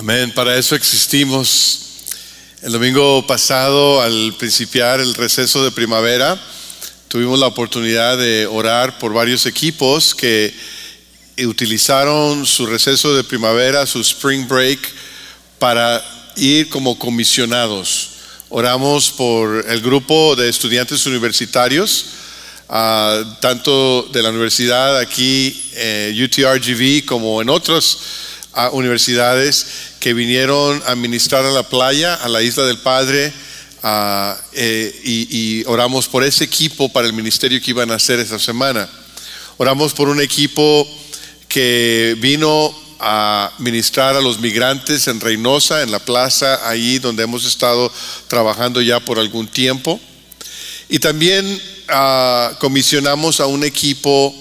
Amén, para eso existimos. El domingo pasado, al principiar el receso de primavera, tuvimos la oportunidad de orar por varios equipos que utilizaron su receso de primavera, su spring break, para ir como comisionados. Oramos por el grupo de estudiantes universitarios, ah, tanto de la universidad aquí, eh, UTRGV, como en otras ah, universidades que vinieron a ministrar a la playa, a la isla del Padre, eh, y, y oramos por ese equipo para el ministerio que iban a hacer esta semana. Oramos por un equipo que vino a ministrar a los migrantes en Reynosa, en la plaza, ahí donde hemos estado trabajando ya por algún tiempo. Y también ah, comisionamos a un equipo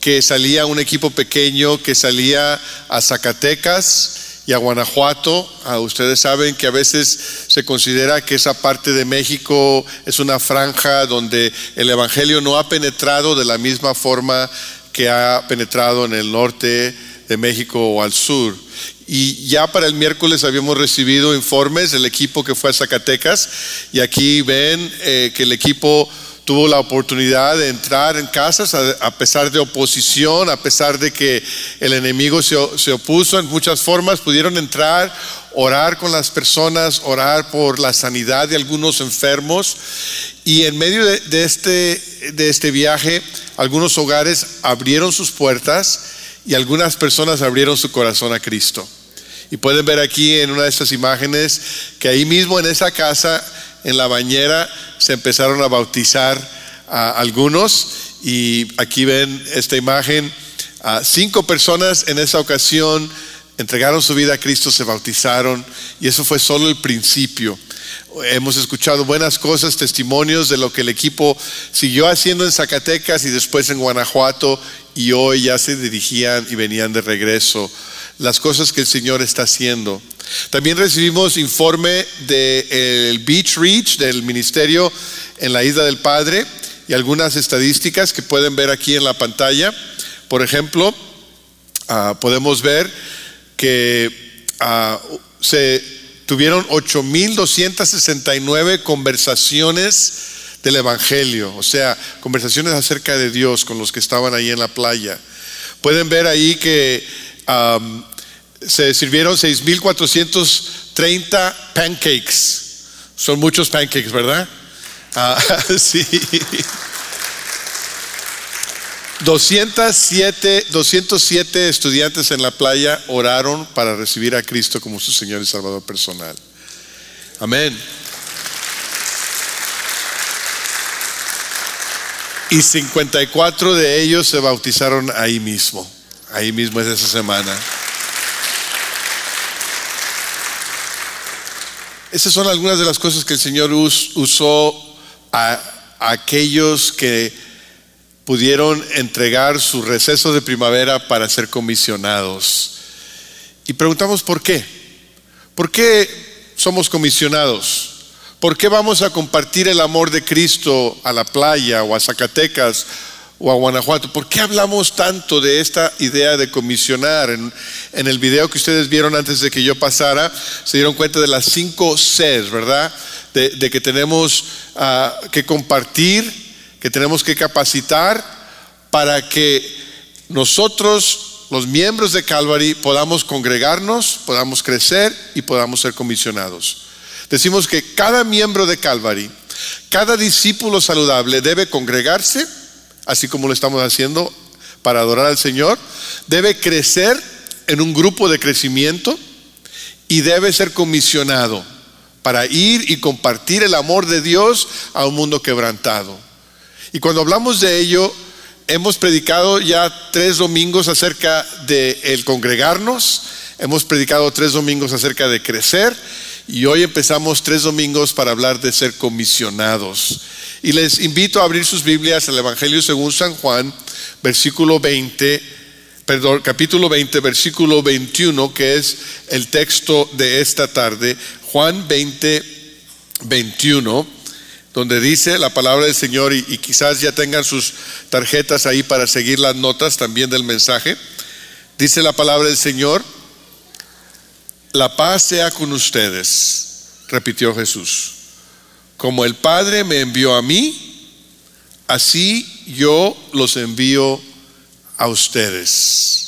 que salía, un equipo pequeño que salía a Zacatecas y a Guanajuato. Ustedes saben que a veces se considera que esa parte de México es una franja donde el Evangelio no ha penetrado de la misma forma que ha penetrado en el norte de México o al sur. Y ya para el miércoles habíamos recibido informes del equipo que fue a Zacatecas y aquí ven eh, que el equipo tuvo la oportunidad de entrar en casas a, pesar de oposición, a pesar de que el enemigo se, opuso en muchas formas, pudieron entrar, orar con las personas, orar por la sanidad de algunos enfermos. Y en medio de, este, de este viaje, algunos hogares abrieron sus puertas y algunas personas abrieron su corazón a Cristo. Y pueden ver aquí en una de estas imágenes que ahí mismo en esa casa, en la bañera, se empezaron a bautizar a algunos. Y aquí ven esta imagen. Cinco personas en esa ocasión entregaron su vida a Cristo, se bautizaron. Y eso fue solo el principio. Hemos escuchado buenas cosas, testimonios de lo que el equipo siguió haciendo en Zacatecas y después en Guanajuato y hoy ya se dirigían y venían de regreso. Las cosas que el Señor está haciendo. También recibimos informe del Beach Reach, del ministerio en la Isla del Padre, y algunas estadísticas que pueden ver aquí en la pantalla. Por ejemplo, ah, podemos ver que ah, se tuvieron 8.269 conversaciones del Evangelio, o sea, conversaciones acerca de Dios con los que estaban ahí en la playa. Pueden ver ahí que se sirvieron 6.430 pancakes. Son muchos pancakes, ¿verdad? Ah, sí. 207, 207 estudiantes en la playa oraron para recibir a Cristo como su Señor y Salvador personal. Amén. Y 54 de ellos se bautizaron ahí mismo. Ahí mismo es esa semana. Esas son algunas de las cosas que el Señor usó a, aquellos que pudieron entregar su receso de primavera para ser comisionados. Y preguntamos por qué. ¿Por qué somos comisionados? ¿Por qué vamos a compartir el amor de Cristo a la playa o a Zacatecas o a Guanajuato? ¿Por qué hablamos tanto de esta idea de comisionar? En, el video que ustedes vieron antes de que yo pasara, se dieron cuenta de las cinco Cs, ¿verdad? De, que tenemos ah, que compartir, que tenemos que capacitar para que nosotros, los miembros de Calvary, podamos congregarnos, podamos crecer y podamos ser comisionados. Decimos que cada miembro de Calvary, cada discípulo saludable debe congregarse, así como lo estamos haciendo para adorar al Señor, debe crecer en un grupo de crecimiento y debe ser comisionado para ir y compartir el amor de Dios a un mundo quebrantado. Y cuando hablamos de ello, hemos predicado ya tres domingos acerca de el congregarnos, hemos predicado tres domingos acerca de crecer y hoy empezamos tres domingos para hablar de ser comisionados. Y les invito a abrir sus Biblias al Evangelio según San Juan, versículo 20, perdón, capítulo 20, versículo 21, que es el texto de esta tarde. Juan 20, 21, donde dice la palabra del Señor y, y quizás ya tengan sus tarjetas ahí para seguir las notas también del mensaje. Dice la palabra del Señor. la paz sea con ustedes, repitió Jesús. Como el Padre me envió a mí, así yo los envío a ustedes.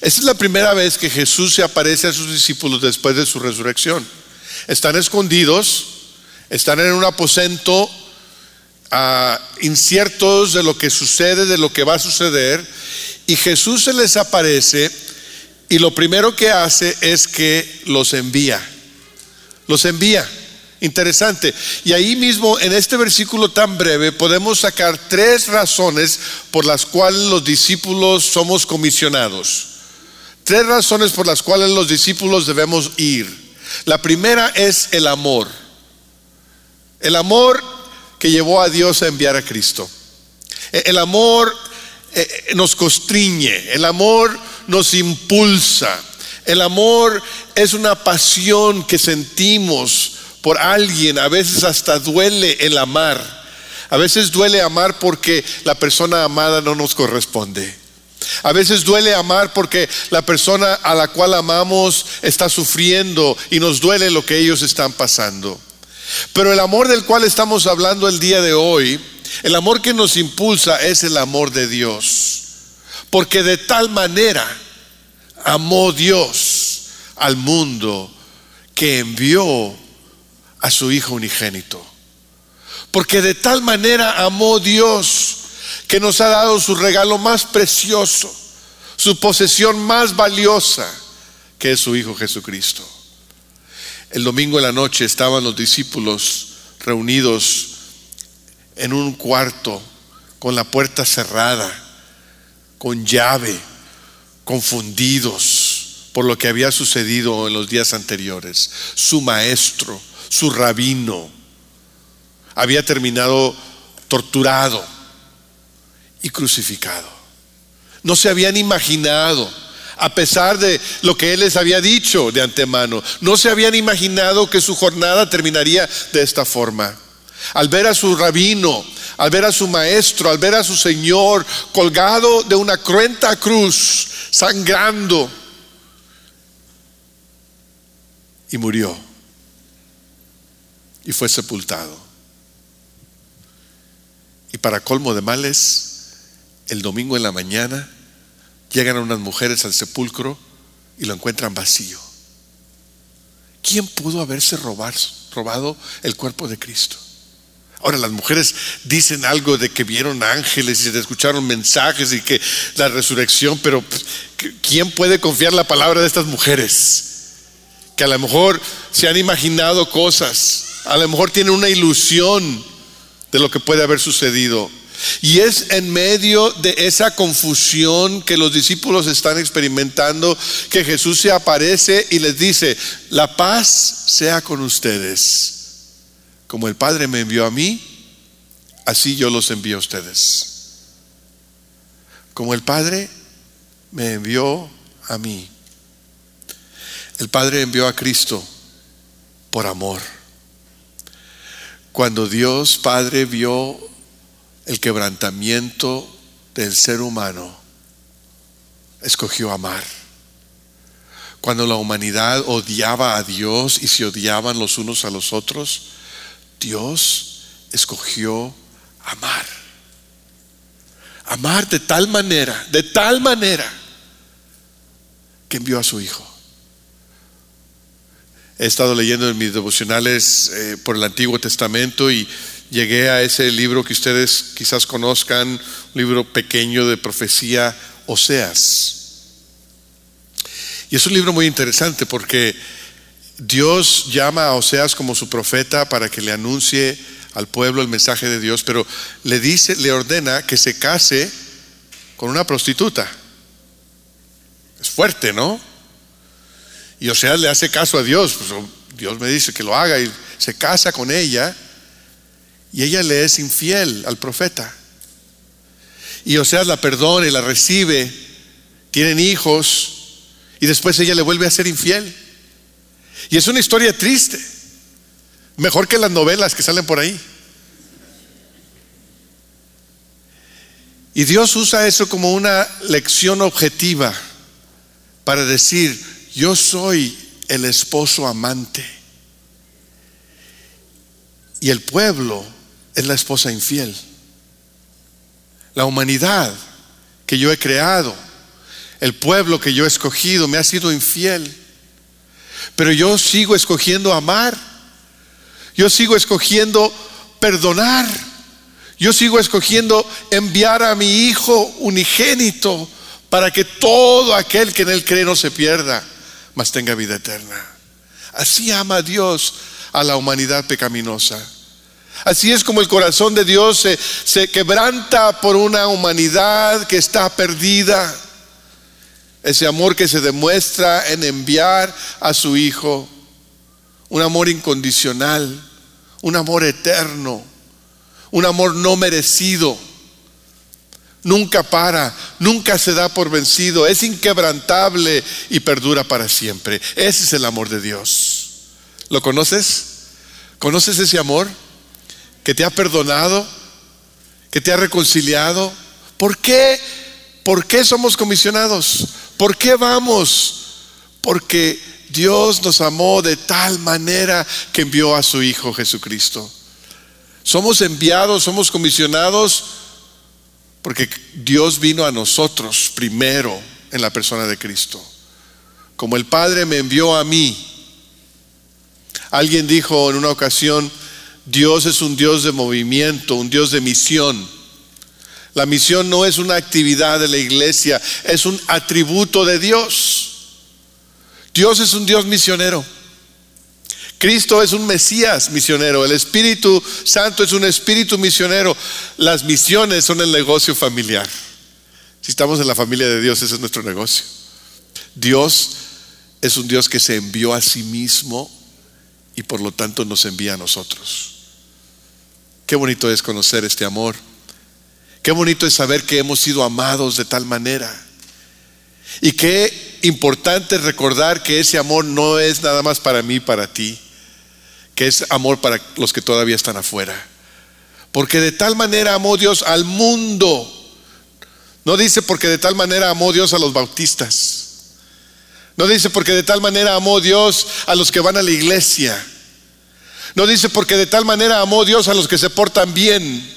Esa es la primera vez que Jesús se aparece a sus discípulos después de su resurrección. Están escondidos, están en un aposento ah, inciertos de lo que sucede, de lo que va a suceder, y Jesús se les aparece y lo primero que hace es que los envía. Los envía. Interesante. Y ahí mismo, en este versículo tan breve, podemos sacar tres razones por las cuales los discípulos somos comisionados. Tres razones por las cuales los discípulos debemos ir. La primera es el amor. El amor que llevó a Dios a enviar a Cristo. El amor eh, nos constriñe, el amor nos impulsa. El amor es una pasión que sentimos por alguien, a veces hasta duele el amar. A veces duele amar porque la persona amada no nos corresponde. A veces duele amar porque la persona a la cual amamos está sufriendo y nos duele lo que ellos están pasando. Pero el amor del cual estamos hablando el día de hoy el amor que nos impulsa es el amor de Dios. Porque de tal manera amó Dios al mundo que envió a su Hijo unigénito. Porque de tal manera amó Dios que nos ha dado su regalo más precioso, su posesión más valiosa, que es su Hijo Jesucristo. El domingo en la noche estaban los discípulos reunidos en un cuarto con la puerta cerrada, con llave, confundidos por lo que había sucedido en los días anteriores. Su maestro, su rabino, había terminado torturado y crucificado. No se habían imaginado, a pesar de lo que él les había dicho de antemano, no se habían imaginado que su jornada terminaría de esta forma al ver a su rabino, al ver a su maestro, al ver a su Señor colgado de una cruenta cruz, sangrando, y murió, y fue sepultado. Y para colmo de males, el domingo en la mañana llegan unas mujeres al sepulcro y lo encuentran vacío. ¿Quién pudo haberse robado el cuerpo de Cristo? Ahora las mujeres dicen algo de que vieron ángeles y escucharon mensajes y que la resurrección, pero pues, ¿quién puede confiar la palabra de estas mujeres? Que a lo mejor se han imaginado cosas, a lo mejor tienen una ilusión de lo que puede haber sucedido. Y es en medio de esa confusión que los discípulos están experimentando que Jesús se aparece y les dice, la paz sea con ustedes. Como el Padre me envió a mí, así yo los envío a ustedes. Como el Padre me envió a mí. El Padre envió a Cristo por amor. Cuando Dios Padre vio el quebrantamiento del ser humano, escogió amar. Cuando la humanidad odiaba a Dios y se odiaban los unos a los otros, Dios escogió amar. Amar de tal manera, de tal manera, que envió a su Hijo. He estado leyendo en mis devocionales eh, por el Antiguo Testamento y llegué a ese libro que ustedes quizás conozcan, un libro pequeño de profecía, Oseas. Y es un libro muy interesante porque Dios llama a Oseas como su profeta para que le anuncie al pueblo el mensaje de Dios, pero le dice, le ordena que se case con una prostituta. Es fuerte, ¿no? Y Oseas le hace caso a Dios, pues, Dios me dice que lo haga y se casa con ella y ella le es infiel al profeta. Y Oseas la perdona y la recibe, tienen hijos y después ella le vuelve a ser infiel. Y es una historia triste, mejor que las novelas que salen por ahí. Y Dios usa eso como una lección objetiva para decir, yo soy el esposo amante. Y el pueblo es la esposa infiel. La humanidad que yo he creado, el pueblo que yo he escogido, me ha sido infiel. Pero yo sigo escogiendo amar. Yo sigo escogiendo perdonar. Yo sigo escogiendo enviar a mi Hijo unigénito para que todo aquel que en Él cree no se pierda, mas tenga vida eterna. Así ama Dios a la humanidad pecaminosa. Así es como el corazón de Dios se, se quebranta por una humanidad que está perdida. Ese amor que se demuestra en enviar a su Hijo. Un amor incondicional, un amor eterno, un amor no merecido. Nunca para, nunca se da por vencido, es inquebrantable y perdura para siempre. Ese es el amor de Dios. ¿Lo conoces? ¿Conoces ese amor? que te ha perdonado, que te ha reconciliado. ¿Por qué? ¿Por qué somos comisionados? ¿Por qué vamos? Porque Dios nos amó de tal manera que envió a su Hijo Jesucristo. Somos enviados, somos comisionados porque Dios vino a nosotros primero en la persona de Cristo. Como el Padre me envió a mí. Alguien dijo en una ocasión, Dios es un Dios de movimiento, un Dios de misión. La misión no es una actividad de la iglesia, es un atributo de Dios. Dios es un Dios misionero. Cristo es un Mesías misionero. El Espíritu Santo es un espíritu misionero. Las misiones son el negocio familiar. Si estamos en la familia de Dios, ese es nuestro negocio. Dios es un Dios que se envió a sí mismo y por lo tanto nos envía a nosotros. Qué bonito es conocer este amor. Qué bonito es saber que hemos sido amados de tal manera. Y qué importante recordar que ese amor no es nada más para mí, para ti, que es amor para los que todavía están afuera. Porque de tal manera amó Dios al mundo. No dice porque de tal manera amó Dios a los bautistas. No dice porque de tal manera amó Dios a los que van a la iglesia. No dice porque de tal manera amó Dios a los que se portan bien.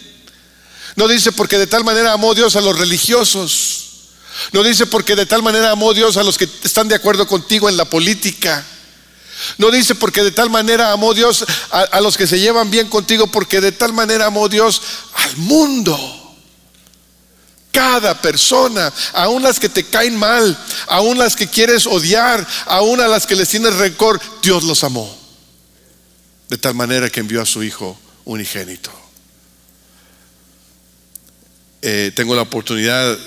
No dice porque de tal manera amó Dios a los religiosos. No dice porque de tal manera amó Dios a los que están de acuerdo contigo en la política. No dice porque de tal manera amó Dios a, los que se llevan bien contigo, porque de tal manera amó Dios al mundo. Cada persona, aún las que te caen mal, aún las que quieres odiar, aún a las que les tienes rencor, Dios los amó de tal manera que envió a su Hijo unigénito. Eh, tengo la oportunidad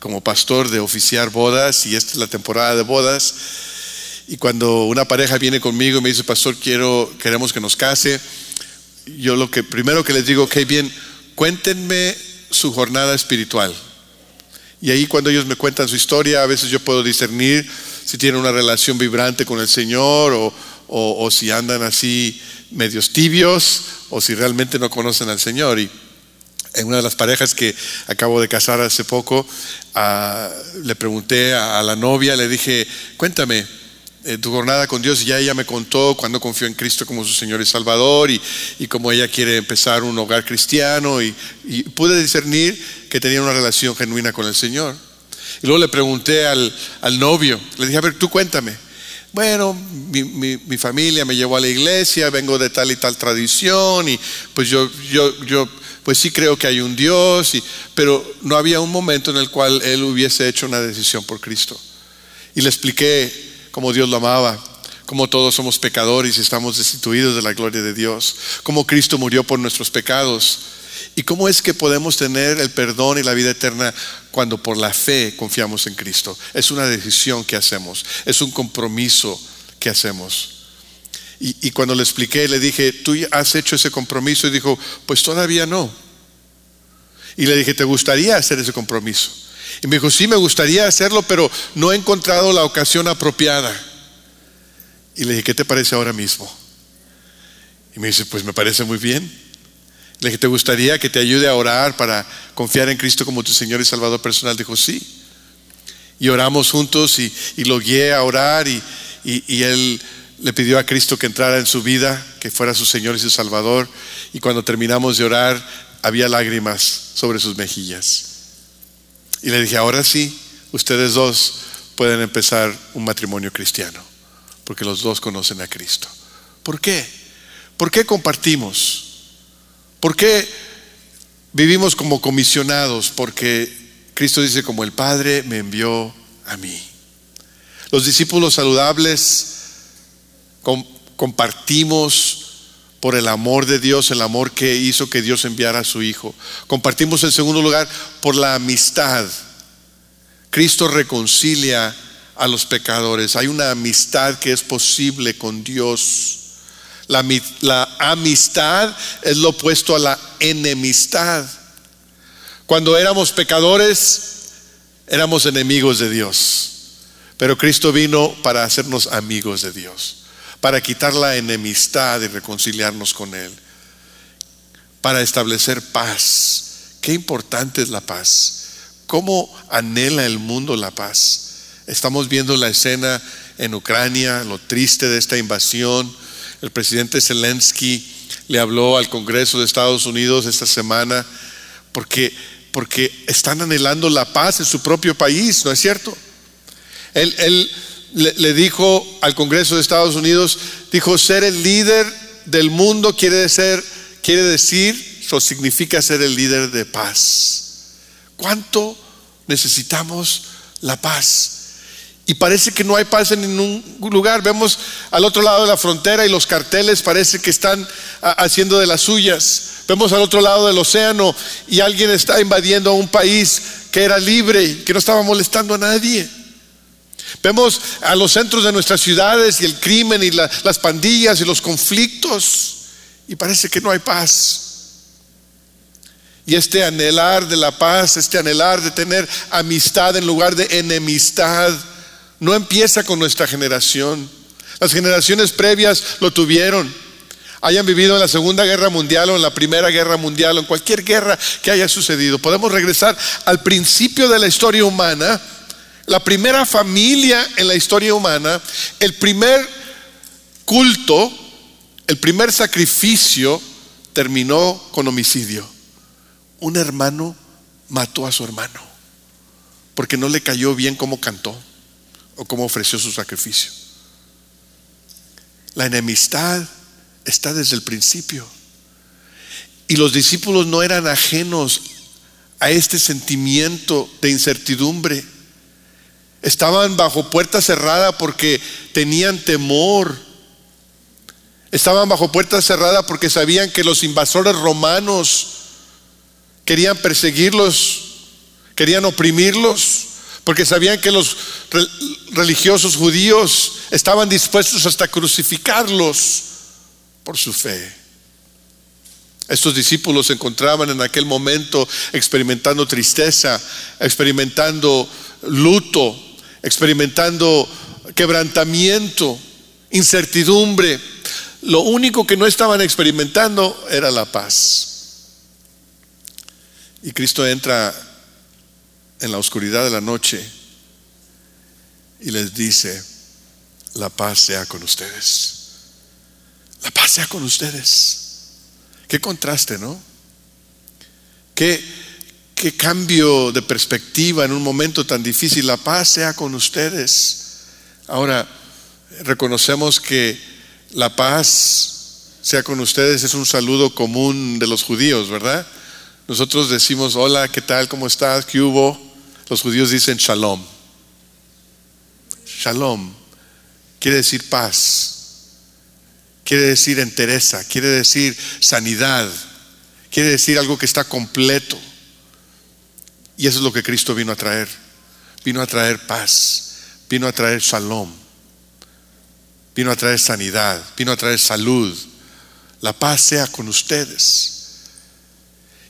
como pastor de oficiar bodas y esta es la temporada de bodas. Y cuando una pareja viene conmigo y me dice, pastor, quiero, queremos que nos case, yo lo que primero que les digo, ok, bien, cuéntenme su jornada espiritual. Y ahí cuando ellos me cuentan su historia, a veces yo puedo discernir si tienen una relación vibrante con el Señor o, o si andan así medios tibios o si realmente no conocen al Señor. Y en una de las parejas que acabo de casar hace poco, ah, le pregunté a, la novia, le dije, cuéntame eh, tu jornada con Dios. Y ya ella me contó cuando confió en Cristo como su Señor y Salvador y, y cómo ella quiere empezar un hogar cristiano. Y, pude discernir que tenía una relación genuina con el Señor. Y luego le pregunté al, al novio, le dije, a ver, tú cuéntame bueno, mi, familia me llevó a la iglesia, vengo de tal y tal tradición y pues yo, yo, yo pues sí creo que hay un Dios, y, pero no había un momento en el cual él hubiese hecho una decisión por Cristo. Y le expliqué cómo Dios lo amaba, cómo todos somos pecadores y estamos destituidos de la gloria de Dios, cómo Cristo murió por nuestros pecados ¿Y cómo es que podemos tener el perdón y la vida eterna cuando por la fe confiamos en Cristo? Es una decisión que hacemos, es un compromiso que hacemos. Y, cuando le expliqué, le dije, ¿tú has hecho ese compromiso? Y dijo, pues todavía no. Y le dije, ¿te gustaría hacer ese compromiso? Y me dijo, sí, me gustaría hacerlo, pero no he encontrado la ocasión apropiada. Y le dije, ¿qué te parece ahora mismo? Y me dice, pues me parece muy bien. Le dije, ¿te gustaría que te ayude a orar para confiar en Cristo como tu Señor y Salvador personal? Dijo, sí. Y oramos juntos y, lo guié a orar y, y, y él le pidió a Cristo que entrara en su vida, que fuera su Señor y su Salvador. Y cuando terminamos de orar, había lágrimas sobre sus mejillas. Y le dije, ahora sí, ustedes dos pueden empezar un matrimonio cristiano, porque los dos conocen a Cristo. ¿Por qué? ¿Por qué compartimos? ¿Por qué vivimos como comisionados? Porque Cristo dice, como el Padre me envió a mí. Los discípulos saludables compartimos por el amor de Dios, el amor que hizo que Dios enviara a su Hijo. Compartimos en segundo lugar por la amistad. Cristo reconcilia a los pecadores. Hay una amistad que es posible con Dios. La, amistad es lo opuesto a la enemistad. Cuando éramos pecadores, éramos enemigos de Dios. Pero Cristo vino para hacernos amigos de Dios para quitar la enemistad y reconciliarnos con Él, para establecer paz. Qué importante es la paz. ¿Cómo anhela el mundo la paz? Estamos viendo la escena en Ucrania, lo triste de esta invasión. El presidente Zelensky le habló al Congreso de Estados Unidos esta semana porque, porque están anhelando la paz en su propio país, ¿no es cierto? Él, él le, dijo al Congreso de Estados Unidos, dijo, ser el líder del mundo quiere, quiere decir, o significa ser el líder de paz. ¿Cuánto necesitamos la paz? Y parece que no hay paz en ningún lugar. Vemos al otro lado de la frontera y los carteles parece que están haciendo de las suyas. Vemos al otro lado del océano y alguien está invadiendo a un país que era libre, que no estaba molestando a nadie. Vemos a los centros de nuestras ciudades y el crimen y las pandillas y los conflictos y parece que no hay paz. Y este anhelar de la paz, este anhelar de tener amistad en lugar de enemistad, no empieza con nuestra generación. Las generaciones previas lo tuvieron. Hayan vivido en la Segunda Guerra Mundial o en la Primera Guerra Mundial o en cualquier guerra que haya sucedido. Podemos regresar al principio de la historia humana la primera familia en la historia humana, el primer culto, el primer sacrificio terminó con homicidio. Un hermano mató a su hermano porque no le cayó bien cómo cantó o cómo ofreció su sacrificio. La enemistad está desde el principio. Y los discípulos no eran ajenos a este sentimiento de incertidumbre Estaban bajo puerta cerrada porque tenían temor. Estaban bajo puerta cerrada porque sabían que los invasores romanos querían perseguirlos, querían oprimirlos, porque sabían que los religiosos judíos estaban dispuestos hasta crucificarlos por su fe. Estos discípulos se encontraban en aquel momento experimentando tristeza, experimentando luto, experimentando quebrantamiento, incertidumbre. Lo único que no estaban experimentando era la paz. Y Cristo entra en la oscuridad de la noche y les dice, la paz sea con ustedes. La paz sea con ustedes. Qué contraste, ¿no? Qué, qué cambio de perspectiva en un momento tan difícil. La paz sea con ustedes. Ahora, reconocemos que la paz sea con ustedes es un saludo común de los judíos, ¿verdad? Nosotros decimos, hola, ¿qué tal? ¿Cómo estás? ¿Qué hubo? Los judíos dicen shalom. Shalom quiere decir paz, quiere decir entereza, quiere decir sanidad, quiere decir algo que está completo. Y eso es lo que Cristo vino a traer. Vino a traer paz, vino a traer shalom, vino a traer sanidad, vino a traer salud. La paz sea con ustedes.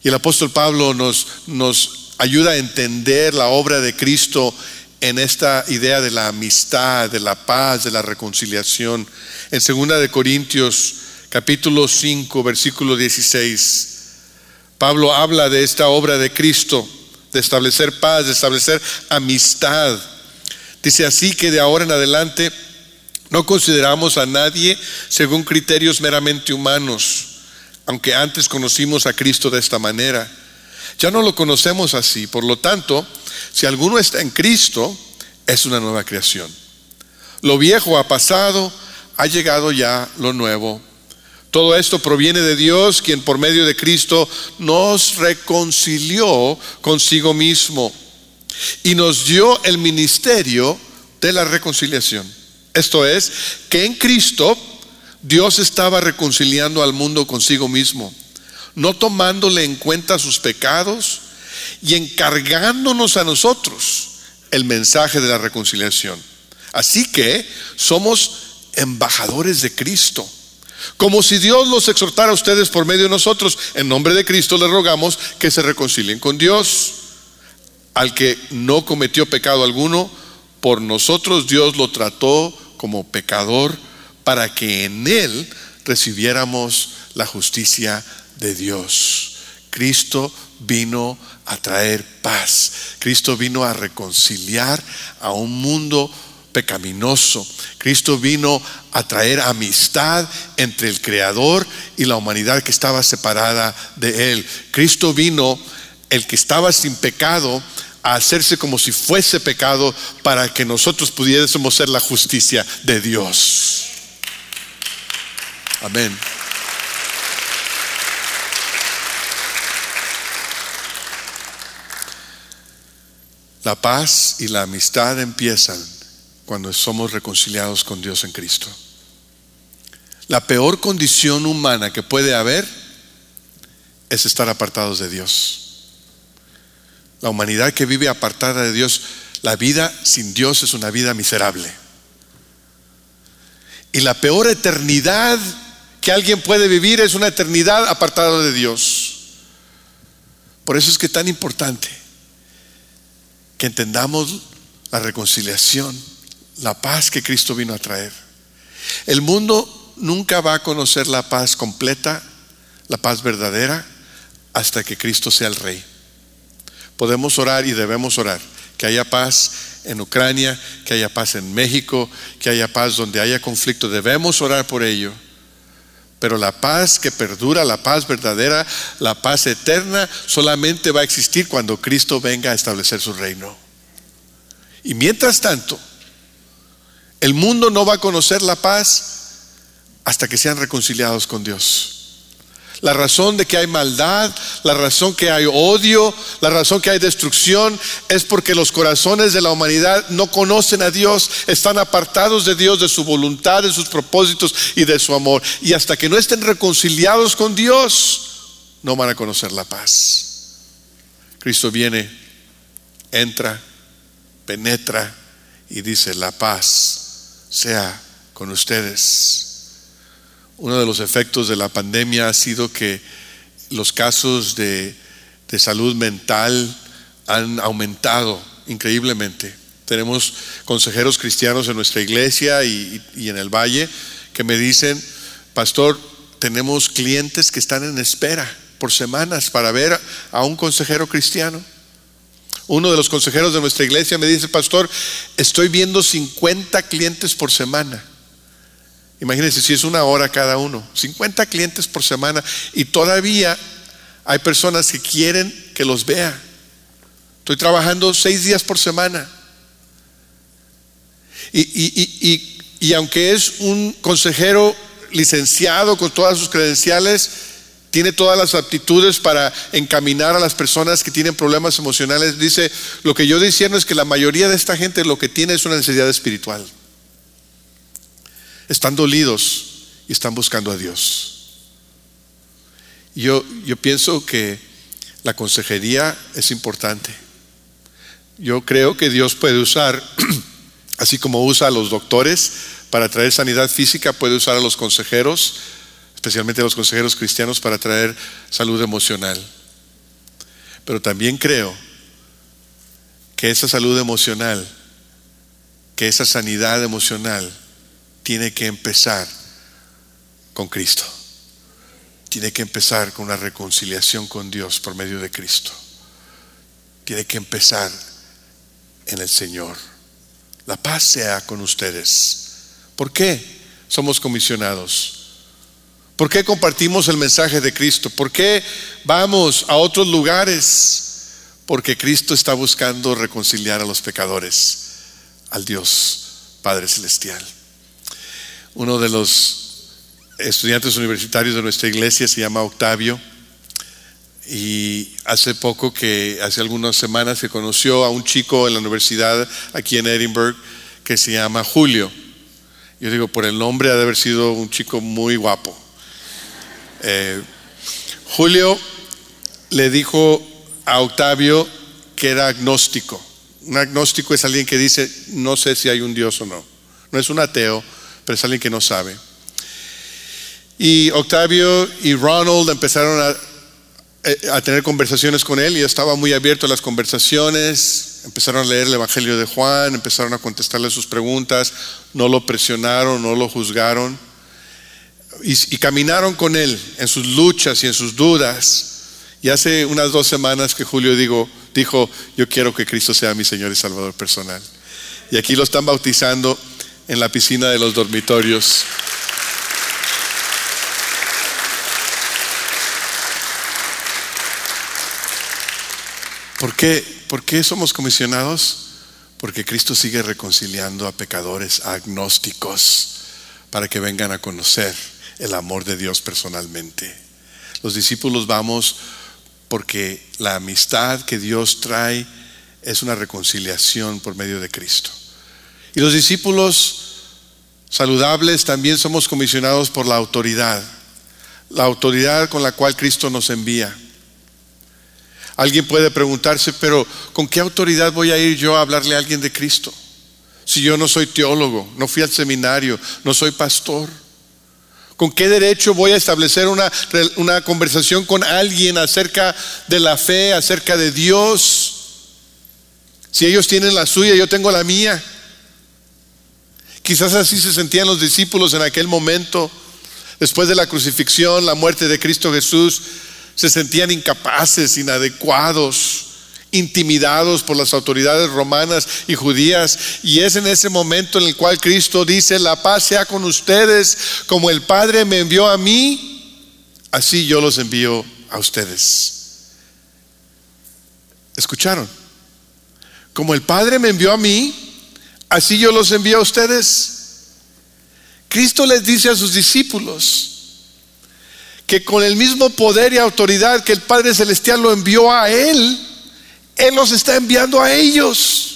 Y el apóstol Pablo nos, nos ayuda a entender la obra de Cristo en esta idea de la amistad, de la paz, de la reconciliación. En 2 de Corintios capítulo 5, versículo 16, Pablo habla de esta obra de Cristo de establecer paz, de establecer amistad. Dice así que de ahora en adelante No consideramos a nadie según criterios meramente humanos, aunque antes conocimos a Cristo de esta manera. Ya no lo conocemos así, por lo tanto, si alguno está en Cristo, es una nueva creación. Lo viejo ha pasado, ha llegado ya lo nuevo. Todo esto proviene de Dios, quien por medio de Cristo nos reconcilió consigo mismo y nos dio el ministerio de la reconciliación. Esto es, que en Cristo Dios estaba reconciliando al mundo consigo mismo, no tomándole en cuenta sus pecados y encargándonos a nosotros el mensaje de la reconciliación. Así que somos embajadores de Cristo. Como si Dios los exhortara a ustedes por medio de nosotros, en nombre de Cristo les rogamos que se reconcilien con Dios. Al que no cometió pecado alguno, por nosotros Dios lo trató como pecador para que en él recibiéramos la justicia de Dios. Cristo vino a traer paz. Cristo vino a reconciliar a un mundo pecaminoso. Cristo vino a traer amistad entre el Creador y la humanidad que estaba separada de Él. Cristo vino, el que estaba sin pecado, a hacerse como si fuese pecado para que nosotros pudiésemos ser la justicia de Dios. Amén. La paz y la amistad empiezan cuando somos reconciliados con Dios en Cristo. La peor condición humana que puede haber es estar apartados de Dios. La humanidad que vive apartada de Dios, la vida sin Dios es una vida miserable. Y la peor eternidad que alguien puede vivir es una eternidad apartada de Dios. Por eso es que es tan importante que entendamos la reconciliación, la paz que Cristo vino a traer. El mundo nunca va a conocer la paz completa, la paz verdadera, hasta que Cristo sea el Rey. Podemos orar y debemos orar. Que haya paz en Ucrania, que haya paz en México, que haya paz donde haya conflicto. Debemos orar por ello. Pero la paz que perdura, la paz verdadera, la paz eterna, solamente va a existir cuando Cristo venga a establecer su reino. Y mientras tanto, el mundo no va a conocer la paz hasta que sean reconciliados con Dios. La razón de que hay maldad, la razón que hay odio, la razón que hay destrucción es porque los corazones de la humanidad no conocen a Dios, están apartados de Dios, de su voluntad, de sus propósitos y de su amor. Y hasta que no estén reconciliados con Dios, no van a conocer la paz. Cristo viene, entra, penetra y dice, la paz sea con ustedes. Uno de los efectos de la pandemia ha sido que los casos de, salud mental han aumentado increíblemente. Tenemos consejeros cristianos en nuestra iglesia y, en el valle que me dicen, pastor, tenemos clientes que están en espera por semanas para ver a un consejero cristiano. Uno de los consejeros de nuestra iglesia me dice, pastor, estoy viendo 50 clientes por semana. Imagínense si es una hora cada uno, 50 clientes por semana y todavía hay personas que quieren que los vea. Estoy trabajando seis días por semana. Y, y, aunque es un consejero licenciado con todas sus credenciales, tiene todas las aptitudes para encaminar a las personas que tienen problemas emocionales. Dice, lo que yo diciendo es que la mayoría de esta gente lo que tiene es una necesidad espiritual están dolidos y están buscando a Dios. Yo, yo pienso que la consejería es importante. Yo creo que Dios puede usar, así como usa a los doctores para traer sanidad física, puede usar a los consejeros, especialmente a los consejeros cristianos, para traer salud emocional. Pero también creo que esa salud emocional, que esa sanidad emocional, tiene que empezar con Cristo. Tiene que empezar con una reconciliación con Dios por medio de Cristo. Tiene que empezar en el Señor. La paz sea con ustedes ¿Por qué somos comisionados? ¿Por qué compartimos el mensaje de Cristo? ¿Por qué vamos a otros lugares? Porque Cristo está buscando reconciliar a los pecadores al Dios Padre Celestial. Uno de los estudiantes universitarios de nuestra iglesia se llama Octavio y hace poco que, hace algunas semanas, se conoció a un chico en la universidad aquí en Edinburgh que se llama Julio. Yo digo, por el nombre ha de haber sido un chico muy guapo. Eh, Julio le dijo a Octavio que era agnóstico. Un agnóstico es alguien que dice, no sé si hay un Dios o no. No es un ateo, pero es alguien que no sabe. Y Octavio y Ronald empezaron a, eh, a tener conversaciones con él y estaba muy abierto a las conversaciones. Empezaron a leer el Evangelio de Juan, empezaron a contestarle sus preguntas, no lo presionaron, no lo juzgaron. Y, caminaron con él en sus luchas y en sus dudas. Y hace unas dos semanas que Julio digo, dijo, yo quiero que Cristo sea mi Señor y Salvador personal. Y aquí lo están bautizando en la piscina de los dormitorios. ¿Por qué? ¿Por qué somos comisionados? Porque Cristo sigue reconciliando a pecadores agnósticos para que vengan a conocer el amor de Dios personalmente. Los discípulos vamos porque la amistad que Dios trae es una reconciliación por medio de Cristo. Y los discípulos saludables también somos comisionados por la autoridad, la autoridad con la cual Cristo nos envía. Alguien puede preguntarse, pero ¿con qué autoridad voy a ir yo a hablarle a alguien de Cristo? Si yo no soy teólogo, no fui al seminario, no soy pastor. ¿Con qué derecho voy a establecer una, una, conversación con alguien acerca de la fe, acerca de Dios? Si ellos tienen la suya, yo tengo la mía. Quizás así se sentían los discípulos en aquel momento, después de la crucifixión, la muerte de Cristo Jesús, se sentían incapaces, inadecuados intimidados por las autoridades romanas y judías. Y es en ese momento en el cual Cristo dice, la paz sea con ustedes, como el Padre me envió a mí, así yo los envío a ustedes. ¿Escucharon? Como el Padre me envió a mí, así yo los envío a ustedes. Cristo les dice a sus discípulos que con el mismo poder y autoridad que el Padre Celestial lo envió a Él, él los está enviando a ellos.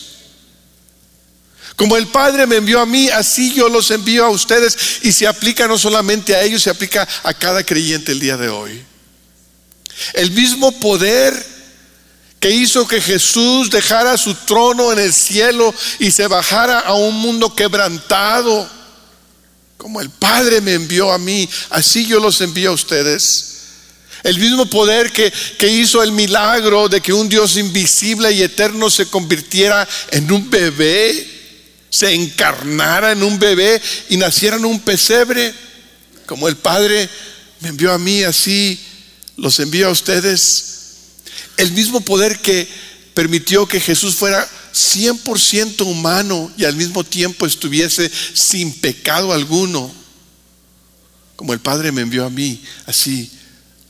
Como el Padre me envió a mí, así yo los envío a ustedes. Y se aplica no solamente a ellos, se aplica a cada creyente el día de hoy. El mismo poder que hizo que Jesús dejara su trono en el cielo y se bajara a un mundo quebrantado. Como el Padre me envió a mí, así yo los envío a ustedes. El mismo poder que, hizo el milagro de que un Dios invisible y eterno se convirtiera en un bebé, se encarnara en un bebé y naciera en un pesebre, como el Padre me envió a mí, así los envío a ustedes. El mismo poder que permitió que Jesús fuera 100% humano y al mismo tiempo estuviese sin pecado alguno, como el Padre me envió a mí, así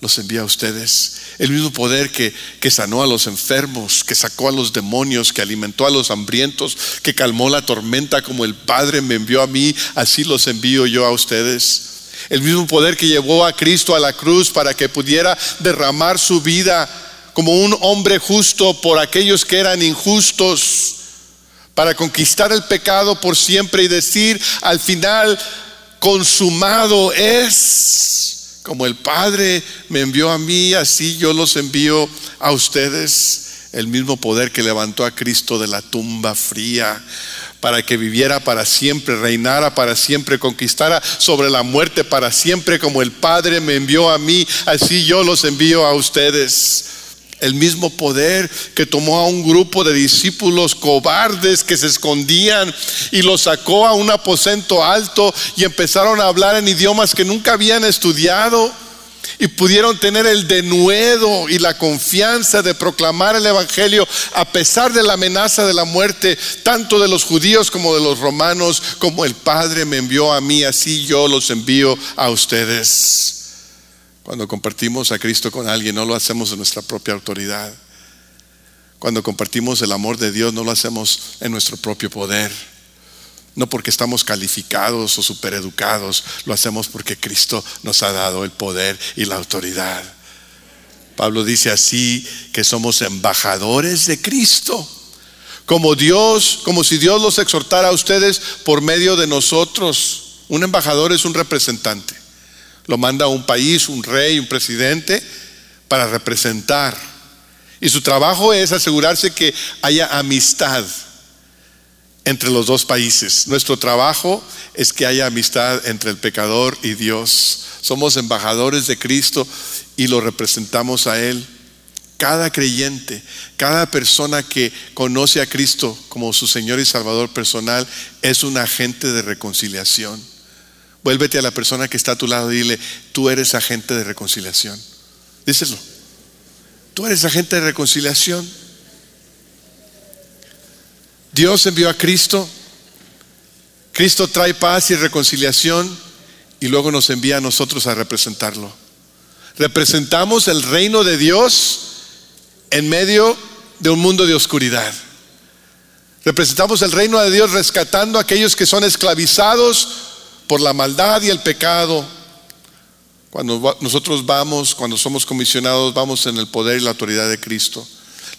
los envía a ustedes. El mismo poder que, que, sanó a los enfermos, que sacó a los demonios, que alimentó a los hambrientos, que calmó la tormenta como el Padre me envió a mí, así los envío yo a ustedes. El mismo poder que llevó a Cristo a la cruz para que pudiera derramar su vida como un hombre justo por aquellos que eran injustos, para conquistar el pecado por siempre y decir al final, consumado es como el Padre me envió a mí, así yo los envío a ustedes. El mismo poder que levantó a Cristo de la tumba fría para que viviera para siempre, reinara para siempre, conquistara sobre la muerte para siempre, como el Padre me envió a mí, así yo los envío a ustedes el mismo poder que tomó a un grupo de discípulos cobardes que se escondían y los sacó a un aposento alto y empezaron a hablar en idiomas que nunca habían estudiado. y pudieron tener el denuedo y la confianza de proclamar el Evangelio a pesar de la amenaza de la muerte, tanto de los judíos como de los romanos, como el Padre me envió a mí, así yo los envío a ustedes. Cuando compartimos a Cristo con alguien, no lo hacemos en nuestra propia autoridad. Cuando compartimos el amor de Dios, no lo hacemos en nuestro propio poder no porque estamos calificados o supereducados, lo hacemos porque Cristo nos ha dado el poder y la autoridad. Pablo dice así que somos embajadores de Cristo. Como Dios, como si Dios los exhortara a ustedes por medio de nosotros. Un embajador es un representante. Lo manda a un país, un rey, un presidente, para representar. Y su trabajo es asegurarse que haya amistad entre los dos países. Nuestro trabajo es que haya amistad entre el pecador y Dios. Somos embajadores de Cristo y lo representamos a Él. Cada creyente, cada persona que conoce a Cristo como su Señor y Salvador personal es un agente de reconciliación. Vuélvete a la persona que está a tu lado y dile, tú eres agente de reconciliación. Díselo. Tú eres agente de reconciliación. Dios envió a Cristo, Cristo trae paz y reconciliación y luego nos envía a nosotros a representarlo. Representamos el reino de Dios en medio de un mundo de oscuridad. Representamos el reino de Dios rescatando a aquellos que son esclavizados por la maldad y el pecado. Cuando nosotros vamos, cuando somos comisionados, vamos en el poder y la autoridad de Cristo.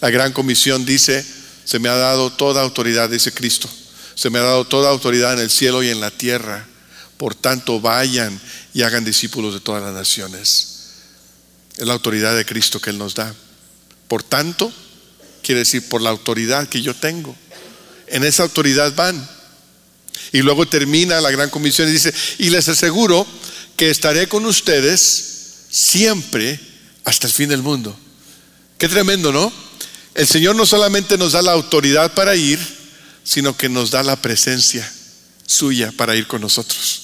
La gran comisión dice, se me ha dado toda autoridad, dice Cristo. Se me ha dado toda autoridad en el cielo y en la tierra. Por tanto, vayan y hagan discípulos de todas las naciones. Es la autoridad de Cristo que Él nos da. Por tanto, quiere decir por la autoridad que yo tengo. En esa autoridad van. Y luego termina la gran comisión y dice, y les aseguro que estaré con ustedes siempre hasta el fin del mundo. Qué tremendo, ¿no? El Señor no solamente nos da la autoridad para ir, sino que nos da la presencia suya para ir con nosotros.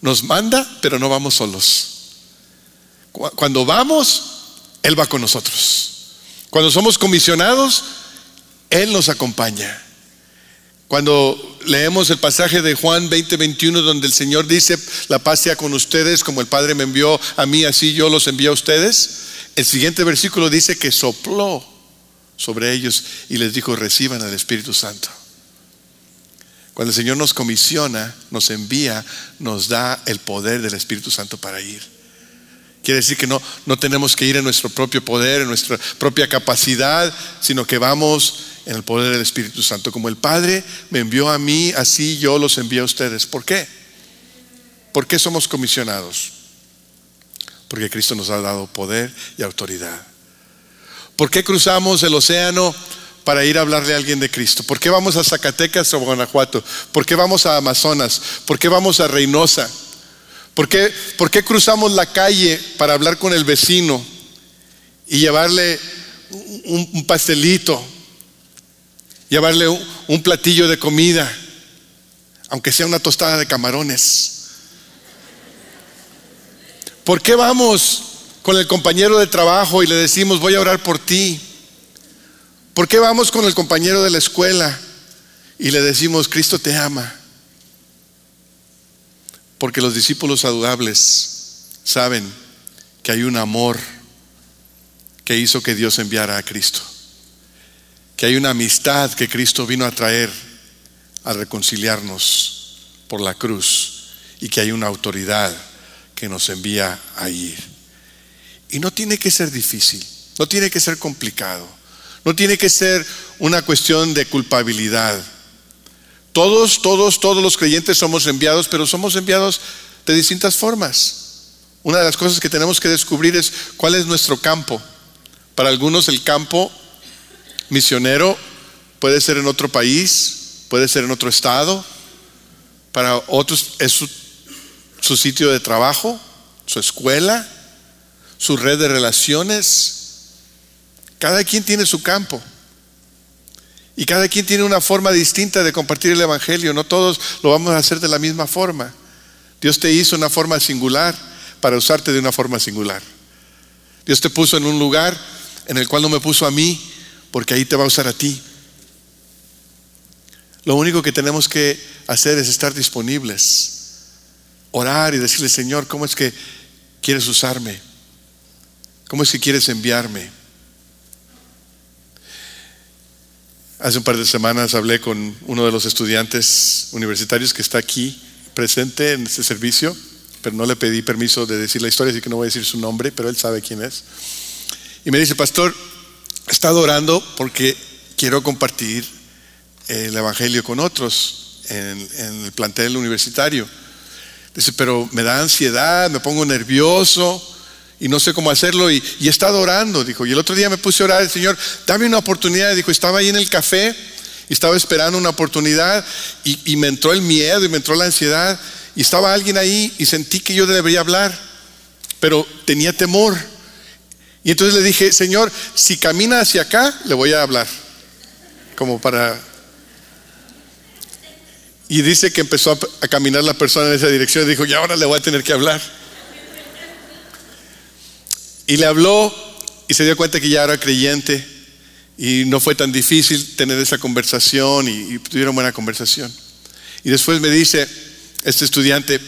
Nos manda, pero no vamos solos. Cuando vamos, Él va con nosotros. Cuando somos comisionados, Él nos acompaña. Cuando leemos el pasaje de Juan 20, 21, donde el Señor dice, la paz sea con ustedes, como el Padre me envió a mí, así yo los envío a ustedes, el siguiente versículo dice que sopló sobre ellos y les dijo, reciban al Espíritu Santo. Cuando el Señor nos comisiona, nos envía, nos da el poder del Espíritu Santo para ir. Quiere decir que no, no tenemos que ir en nuestro propio poder, en nuestra propia capacidad, sino que vamos en el poder del Espíritu Santo. Como el Padre me envió a mí, así yo los envío a ustedes. ¿Por qué? ¿Por qué somos comisionados? Porque Cristo nos ha dado poder y autoridad. ¿Por qué cruzamos el océano para ir a hablarle a alguien de Cristo? ¿Por qué vamos a Zacatecas o Guanajuato? ¿Por qué vamos a Amazonas? ¿Por qué vamos a Reynosa? ¿Por qué, por qué cruzamos la calle para hablar con el vecino y llevarle un, pastelito, llevarle un, platillo de comida, aunque sea una tostada de camarones? ¿Por qué vamos con el compañero de trabajo y le decimos, voy a orar por ti? ¿Por qué vamos con el compañero de la escuela y le decimos, Cristo te ama? Porque los discípulos saludables saben que hay un amor que hizo que Dios enviara a Cristo. Que hay una amistad que Cristo vino a traer a reconciliarnos por la cruz y que hay una autoridad que nos envía a ir. Y no tiene que ser difícil, no tiene que ser complicado, no tiene que ser una cuestión de culpabilidad. Todos, todos, todos los creyentes somos enviados, pero somos enviados de distintas formas. Una de las cosas que tenemos que descubrir es cuál es nuestro campo. Para algunos el campo misionero puede ser en otro país, puede ser en otro estado. Para otros es su, sitio de trabajo, su escuela, su red de relaciones. Cada quien tiene su campo. Y cada quien tiene una forma distinta de compartir el Evangelio. No todos lo vamos a hacer de la misma forma. Dios te hizo una forma singular para usarte de una forma singular. Dios te puso en un lugar en el cual no me puso a mí, porque ahí te va a usar a ti. Lo único que tenemos que hacer es estar disponibles, orar y decirle, Señor, ¿cómo es que quieres usarme? ¿Cómo es que quieres enviarme? Hace un par de semanas hablé con uno de los estudiantes universitarios que está aquí presente en este servicio, pero no le pedí permiso de decir la historia, así que no voy a decir su nombre, pero él sabe quién es. Y me dice, pastor, he estado orando porque quiero compartir el Evangelio con otros en, el plantel universitario. Dice, pero me da ansiedad, me pongo nervioso y no sé cómo hacerlo y, he estado orando, dijo. Y el otro día me puse a orar, el Señor, dame una oportunidad. Dijo, estaba ahí en el café y estaba esperando una oportunidad y, y me entró el miedo y me entró la ansiedad y estaba alguien ahí y sentí que yo debería hablar, pero tenía temor. Y entonces le dije, Señor, si camina hacia acá, le voy a hablar, como para y dice que empezó a, caminar la persona en esa dirección y dijo, y ahora le voy a tener que hablar. Y le habló y se dio cuenta que ya era creyente y no fue tan difícil tener esa conversación y, tuvieron buena conversación. Y después me dice, este estudiante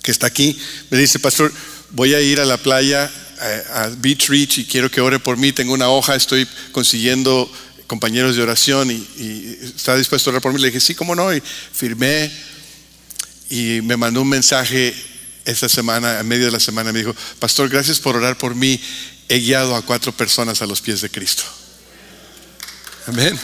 que está aquí, me dice, pastor, voy a ir a la playa, a, a Beach Reach y quiero que ore por mí, tengo una hoja, estoy consiguiendo compañeros de oración y, está dispuesto a orar por mí. Le dije, sí, cómo no, y firmé y me mandó un mensaje esta semana, en medio de la semana, me dijo, pastor, gracias por orar por mí, he guiado a cuatro personas a los pies de Cristo. Amén.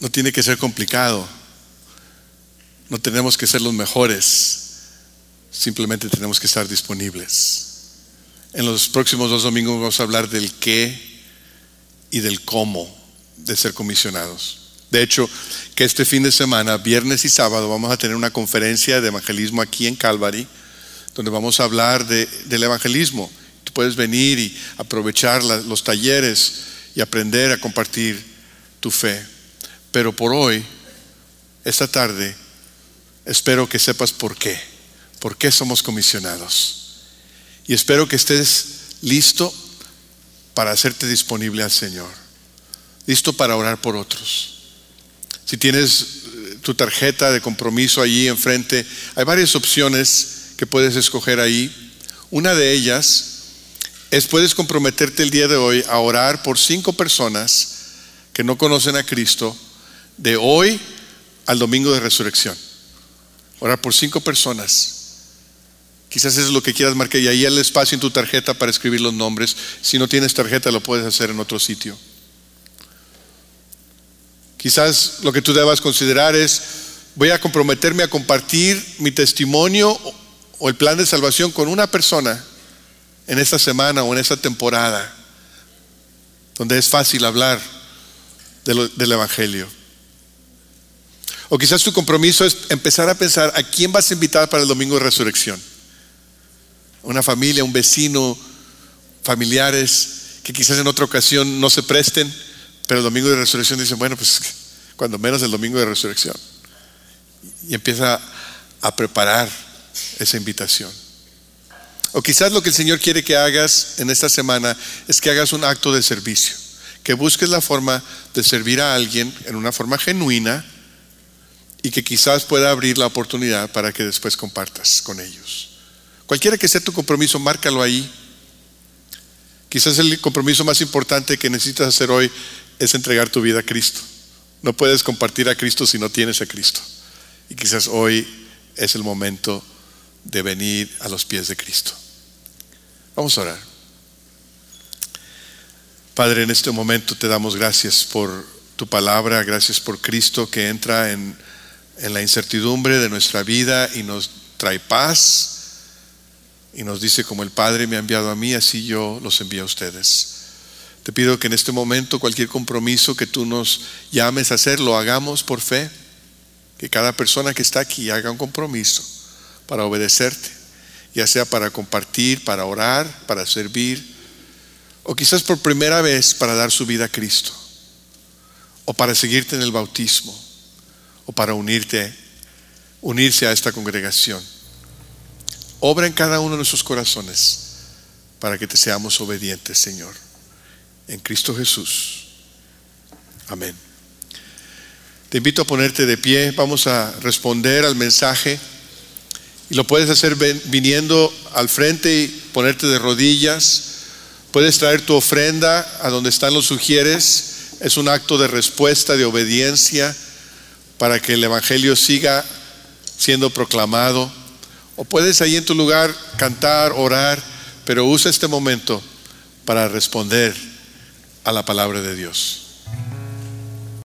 No tiene que ser complicado. No tenemos que ser los mejores. Simplemente tenemos que estar disponibles. En los próximos dos domingos vamos a hablar del qué y del cómo de ser comisionados. De hecho, que este fin de semana, viernes y sábado, vamos a tener una conferencia de evangelismo aquí en Calvary, donde vamos a hablar del evangelismo. Tú puedes venir y aprovechar los talleres y aprender a compartir tu fe. Pero por hoy, esta tarde, espero que sepas por qué por qué somos comisionados. Y espero que estés listo para hacerte disponible al Señor, listo para orar por otros. Si tienes eh, tu tarjeta de compromiso allí enfrente, hay varias opciones que puedes escoger ahí. Una de ellas es puedes comprometerte el día de hoy a orar por cinco personas que no conocen a Cristo de hoy al domingo de resurrección. Orar por cinco personas Quizás eso es lo que quieras marcar y ahí el espacio en tu tarjeta para escribir los nombres. Si no tienes tarjeta lo puedes hacer en otro sitio. Quizás lo que tú debas considerar es, voy a comprometerme a compartir mi testimonio o el plan de salvación con una persona en esta semana o en esta temporada, donde es fácil hablar del Evangelio. O quizás tu compromiso es empezar a pensar a quién vas a invitar para el domingo de resurrección una familia, un vecino, familiares que quizás en otra ocasión no se presten, pero el domingo de resurrección dicen, bueno, pues cuando menos el domingo de resurrección. Y empieza a preparar esa invitación. O quizás lo que el Señor quiere que hagas en esta semana es que hagas un acto de servicio, que busques la forma de servir a alguien en una forma genuina y que quizás pueda abrir la oportunidad para que después compartas con ellos. Cualquiera que sea tu compromiso, márcalo ahí. Quizás el compromiso más importante que necesitas hacer hoy es entregar tu vida a Cristo. No puedes compartir a Cristo si no tienes a Cristo. Y quizás hoy es el momento de venir a los pies de Cristo. Vamos a orar. Padre, en este momento te damos gracias por tu palabra, gracias por Cristo que entra en, en la incertidumbre de nuestra vida y nos trae paz y nos dice, como el Padre me ha enviado a mí, así yo los envío a ustedes. Te pido que en este momento cualquier compromiso que tú nos llames a hacer, lo hagamos por fe. Que cada persona que está aquí haga un compromiso para obedecerte, ya sea para compartir, para orar, para servir, o quizás por primera vez para dar su vida a Cristo. o para seguirte en el bautismo o para unirte, unirse a esta congregación. Obra en cada uno de nuestros corazones para que te seamos obedientes, Señor. En Cristo Jesús. Amén. Te invito a ponerte de pie. Vamos a responder al mensaje. Y lo puedes hacer viniendo al frente y ponerte de rodillas. Puedes traer tu ofrenda a donde están los sugieres. Es un acto de respuesta, de obediencia, para que el Evangelio siga siendo proclamado. O puedes ahí en tu lugar cantar, orar, pero usa este momento para responder a la palabra de Dios.